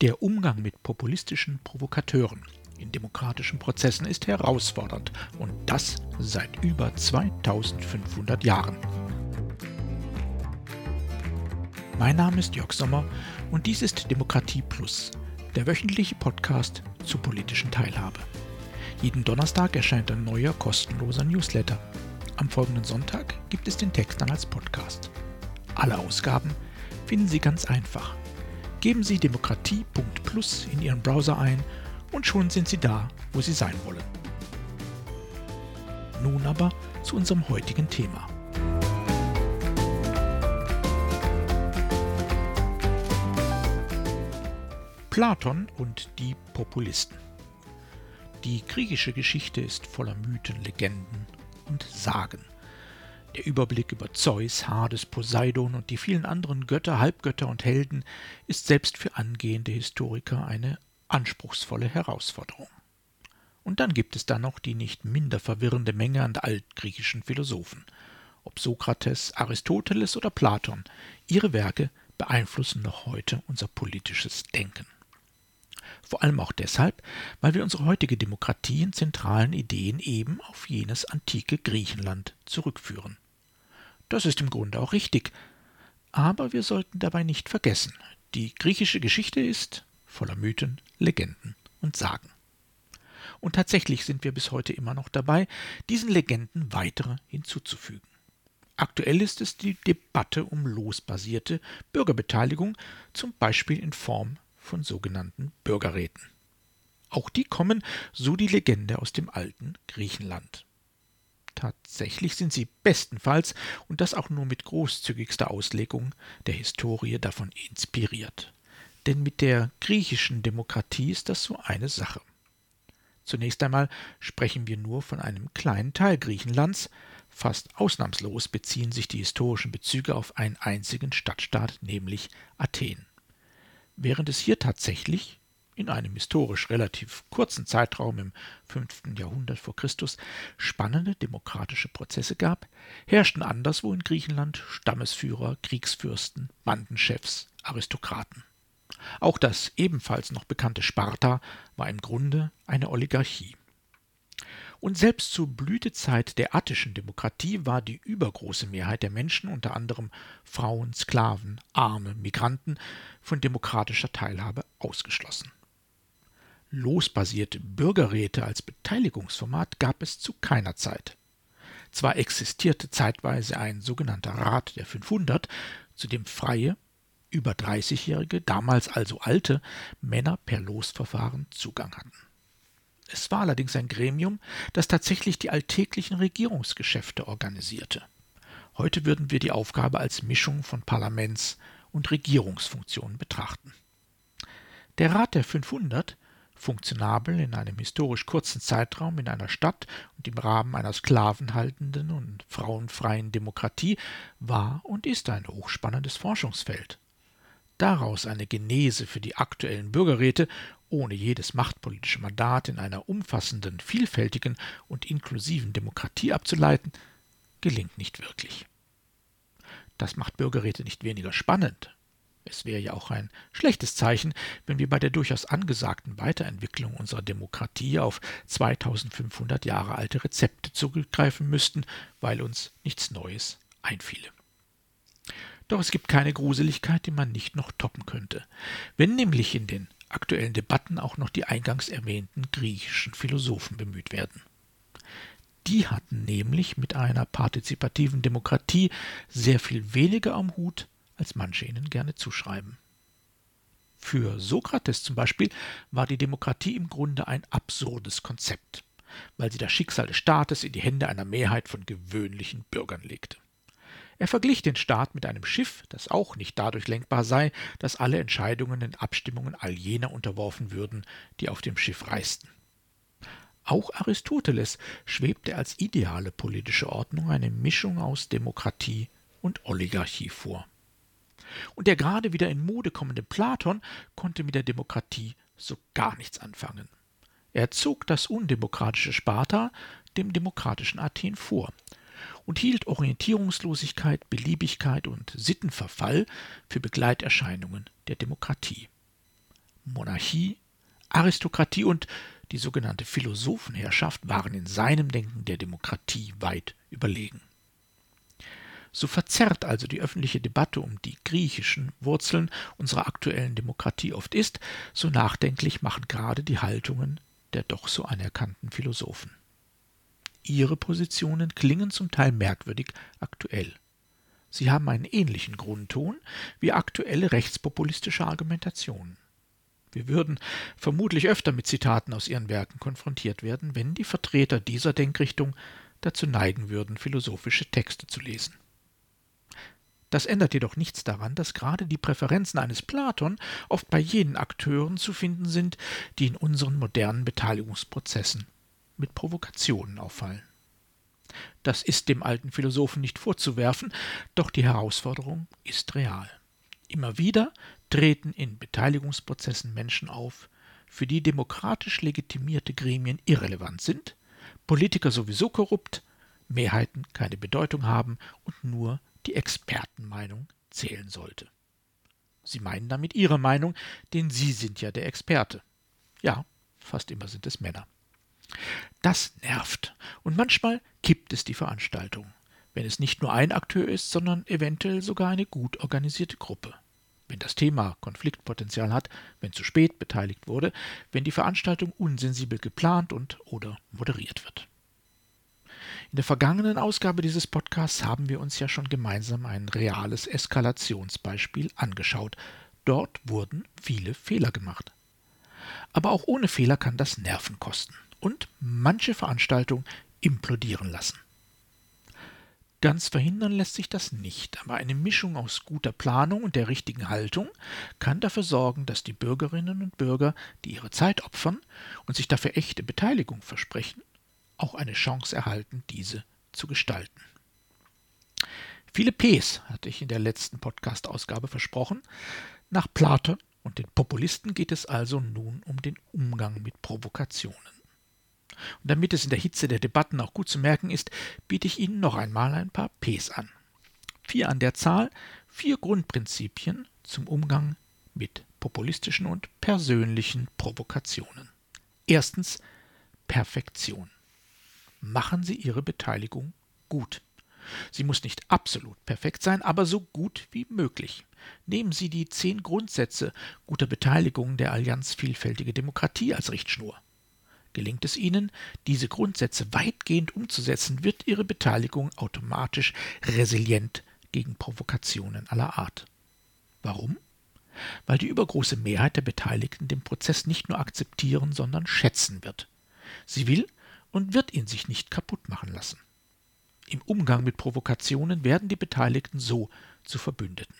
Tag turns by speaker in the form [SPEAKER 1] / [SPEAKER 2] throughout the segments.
[SPEAKER 1] Der Umgang mit populistischen Provokateuren in demokratischen Prozessen ist herausfordernd und das seit über 2500 Jahren. Mein Name ist Jörg Sommer und dies ist Demokratie Plus, der wöchentliche Podcast zur politischen Teilhabe. Jeden Donnerstag erscheint ein neuer kostenloser Newsletter. Am folgenden Sonntag gibt es den Text dann als Podcast. Alle Ausgaben finden Sie ganz einfach Geben Sie demokratie.plus in Ihren Browser ein und schon sind Sie da, wo Sie sein wollen. Nun aber zu unserem heutigen Thema. Platon und die Populisten. Die griechische Geschichte ist voller Mythen, Legenden und Sagen. Der Überblick über Zeus, Hades, Poseidon und die vielen anderen Götter, Halbgötter und Helden ist selbst für angehende Historiker eine anspruchsvolle Herausforderung. Und dann gibt es da noch die nicht minder verwirrende Menge an altgriechischen Philosophen. Ob Sokrates, Aristoteles oder Platon, ihre Werke beeinflussen noch heute unser politisches Denken. Vor allem auch deshalb, weil wir unsere heutige Demokratie in zentralen Ideen eben auf jenes antike Griechenland zurückführen. Das ist im Grunde auch richtig. Aber wir sollten dabei nicht vergessen, die griechische Geschichte ist voller Mythen, Legenden und Sagen. Und tatsächlich sind wir bis heute immer noch dabei, diesen Legenden weitere hinzuzufügen. Aktuell ist es die Debatte um losbasierte Bürgerbeteiligung, zum Beispiel in Form von sogenannten Bürgerräten. Auch die kommen, so die Legende, aus dem alten Griechenland. Tatsächlich sind sie bestenfalls, und das auch nur mit großzügigster Auslegung der Historie, davon inspiriert. Denn mit der griechischen Demokratie ist das so eine Sache. Zunächst einmal sprechen wir nur von einem kleinen Teil Griechenlands, fast ausnahmslos beziehen sich die historischen Bezüge auf einen einzigen Stadtstaat, nämlich Athen. Während es hier tatsächlich in einem historisch relativ kurzen Zeitraum im 5. Jahrhundert vor Christus spannende demokratische Prozesse gab, herrschten anderswo in Griechenland Stammesführer, Kriegsfürsten, Bandenchefs, Aristokraten. Auch das ebenfalls noch bekannte Sparta war im Grunde eine Oligarchie. Und selbst zur Blütezeit der attischen Demokratie war die übergroße Mehrheit der Menschen, unter anderem Frauen, Sklaven, Arme, Migranten, von demokratischer Teilhabe ausgeschlossen losbasierte Bürgerräte als Beteiligungsformat gab es zu keiner Zeit. Zwar existierte zeitweise ein sogenannter Rat der 500, zu dem freie, über 30-jährige, damals also alte Männer per Losverfahren Zugang hatten. Es war allerdings ein Gremium, das tatsächlich die alltäglichen Regierungsgeschäfte organisierte. Heute würden wir die Aufgabe als Mischung von Parlaments- und Regierungsfunktionen betrachten. Der Rat der 500 funktionabel in einem historisch kurzen Zeitraum in einer Stadt und im Rahmen einer sklavenhaltenden und frauenfreien Demokratie war und ist ein hochspannendes Forschungsfeld. Daraus eine Genese für die aktuellen Bürgerräte ohne jedes machtpolitische Mandat in einer umfassenden, vielfältigen und inklusiven Demokratie abzuleiten, gelingt nicht wirklich. Das macht Bürgerräte nicht weniger spannend, es wäre ja auch ein schlechtes Zeichen, wenn wir bei der durchaus angesagten Weiterentwicklung unserer Demokratie auf 2500 Jahre alte Rezepte zurückgreifen müssten, weil uns nichts Neues einfiele. Doch es gibt keine Gruseligkeit, die man nicht noch toppen könnte. Wenn nämlich in den aktuellen Debatten auch noch die eingangs erwähnten griechischen Philosophen bemüht werden. Die hatten nämlich mit einer partizipativen Demokratie sehr viel weniger am Hut als manche ihnen gerne zuschreiben. Für Sokrates zum Beispiel war die Demokratie im Grunde ein absurdes Konzept, weil sie das Schicksal des Staates in die Hände einer Mehrheit von gewöhnlichen Bürgern legte. Er verglich den Staat mit einem Schiff, das auch nicht dadurch lenkbar sei, dass alle Entscheidungen in Abstimmungen all jener unterworfen würden, die auf dem Schiff reisten. Auch Aristoteles schwebte als ideale politische Ordnung eine Mischung aus Demokratie und Oligarchie vor. Und der gerade wieder in Mode kommende Platon konnte mit der Demokratie so gar nichts anfangen. Er zog das undemokratische Sparta dem demokratischen Athen vor und hielt Orientierungslosigkeit, Beliebigkeit und Sittenverfall für Begleiterscheinungen der Demokratie. Monarchie, Aristokratie und die sogenannte Philosophenherrschaft waren in seinem Denken der Demokratie weit überlegen. So verzerrt also die öffentliche Debatte um die griechischen Wurzeln unserer aktuellen Demokratie oft ist, so nachdenklich machen gerade die Haltungen der doch so anerkannten Philosophen. Ihre Positionen klingen zum Teil merkwürdig aktuell. Sie haben einen ähnlichen Grundton wie aktuelle rechtspopulistische Argumentationen. Wir würden vermutlich öfter mit Zitaten aus ihren Werken konfrontiert werden, wenn die Vertreter dieser Denkrichtung dazu neigen würden, philosophische Texte zu lesen. Das ändert jedoch nichts daran, dass gerade die Präferenzen eines Platon oft bei jenen Akteuren zu finden sind, die in unseren modernen Beteiligungsprozessen mit Provokationen auffallen. Das ist dem alten Philosophen nicht vorzuwerfen, doch die Herausforderung ist real. Immer wieder treten in Beteiligungsprozessen Menschen auf, für die demokratisch legitimierte Gremien irrelevant sind, Politiker sowieso korrupt, Mehrheiten keine Bedeutung haben und nur die Expertenmeinung zählen sollte. Sie meinen damit Ihre Meinung, denn Sie sind ja der Experte. Ja, fast immer sind es Männer. Das nervt und manchmal kippt es die Veranstaltung, wenn es nicht nur ein Akteur ist, sondern eventuell sogar eine gut organisierte Gruppe. Wenn das Thema Konfliktpotenzial hat, wenn zu spät beteiligt wurde, wenn die Veranstaltung unsensibel geplant und oder moderiert wird. In der vergangenen Ausgabe dieses Podcasts haben wir uns ja schon gemeinsam ein reales Eskalationsbeispiel angeschaut. Dort wurden viele Fehler gemacht. Aber auch ohne Fehler kann das Nerven kosten und manche Veranstaltung implodieren lassen. Ganz verhindern lässt sich das nicht, aber eine Mischung aus guter Planung und der richtigen Haltung kann dafür sorgen, dass die Bürgerinnen und Bürger, die ihre Zeit opfern und sich dafür echte Beteiligung versprechen, auch eine Chance erhalten, diese zu gestalten. Viele Ps hatte ich in der letzten Podcast-Ausgabe versprochen. Nach Platon und den Populisten geht es also nun um den Umgang mit Provokationen. Und damit es in der Hitze der Debatten auch gut zu merken ist, biete ich Ihnen noch einmal ein paar Ps an. Vier an der Zahl, vier Grundprinzipien zum Umgang mit populistischen und persönlichen Provokationen. Erstens Perfektion machen Sie Ihre Beteiligung gut. Sie muss nicht absolut perfekt sein, aber so gut wie möglich. Nehmen Sie die zehn Grundsätze guter Beteiligung der Allianz Vielfältige Demokratie als Richtschnur. Gelingt es Ihnen, diese Grundsätze weitgehend umzusetzen, wird Ihre Beteiligung automatisch resilient gegen Provokationen aller Art. Warum? Weil die übergroße Mehrheit der Beteiligten den Prozess nicht nur akzeptieren, sondern schätzen wird. Sie will, und wird ihn sich nicht kaputt machen lassen. Im Umgang mit Provokationen werden die Beteiligten so zu Verbündeten.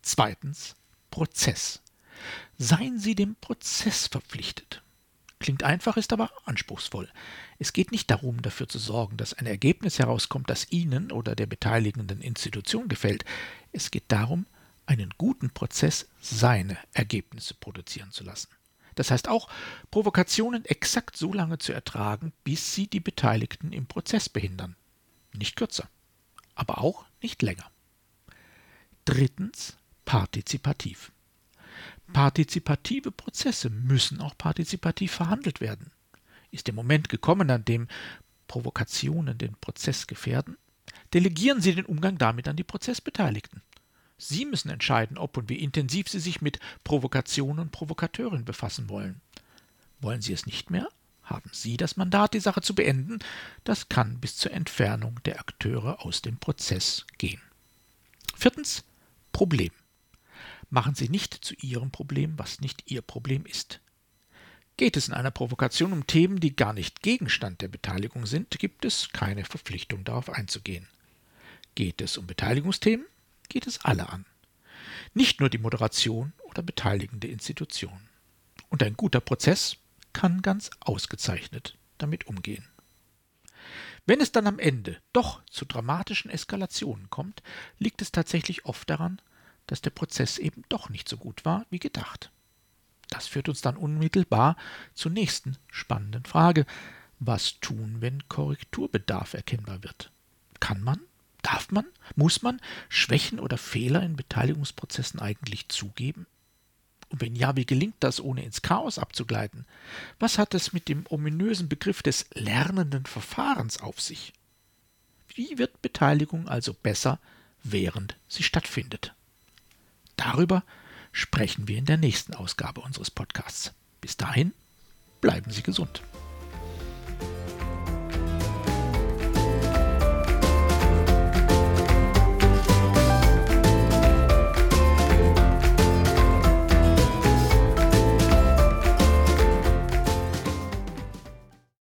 [SPEAKER 1] Zweitens Prozess. Seien Sie dem Prozess verpflichtet. Klingt einfach, ist aber anspruchsvoll. Es geht nicht darum, dafür zu sorgen, dass ein Ergebnis herauskommt, das Ihnen oder der beteiligenden Institution gefällt. Es geht darum, einen guten Prozess seine Ergebnisse produzieren zu lassen. Das heißt auch, Provokationen exakt so lange zu ertragen, bis sie die Beteiligten im Prozess behindern. Nicht kürzer, aber auch nicht länger. Drittens partizipativ. Partizipative Prozesse müssen auch partizipativ verhandelt werden. Ist der Moment gekommen, an dem Provokationen den Prozess gefährden? Delegieren Sie den Umgang damit an die Prozessbeteiligten. Sie müssen entscheiden, ob und wie intensiv Sie sich mit Provokationen und Provokateuren befassen wollen. Wollen Sie es nicht mehr? Haben Sie das Mandat, die Sache zu beenden? Das kann bis zur Entfernung der Akteure aus dem Prozess gehen. Viertens Problem. Machen Sie nicht zu Ihrem Problem, was nicht Ihr Problem ist. Geht es in einer Provokation um Themen, die gar nicht Gegenstand der Beteiligung sind, gibt es keine Verpflichtung darauf einzugehen. Geht es um Beteiligungsthemen, geht es alle an. Nicht nur die Moderation oder beteiligende Institutionen. Und ein guter Prozess kann ganz ausgezeichnet damit umgehen. Wenn es dann am Ende doch zu dramatischen Eskalationen kommt, liegt es tatsächlich oft daran, dass der Prozess eben doch nicht so gut war wie gedacht. Das führt uns dann unmittelbar zur nächsten spannenden Frage. Was tun, wenn Korrekturbedarf erkennbar wird? Kann man? Darf man? Muss man Schwächen oder Fehler in Beteiligungsprozessen eigentlich zugeben? Und wenn ja, wie gelingt das, ohne ins Chaos abzugleiten? Was hat es mit dem ominösen Begriff des lernenden Verfahrens auf sich? Wie wird Beteiligung also besser, während sie stattfindet? Darüber sprechen wir in der nächsten Ausgabe unseres Podcasts. Bis dahin, bleiben Sie gesund.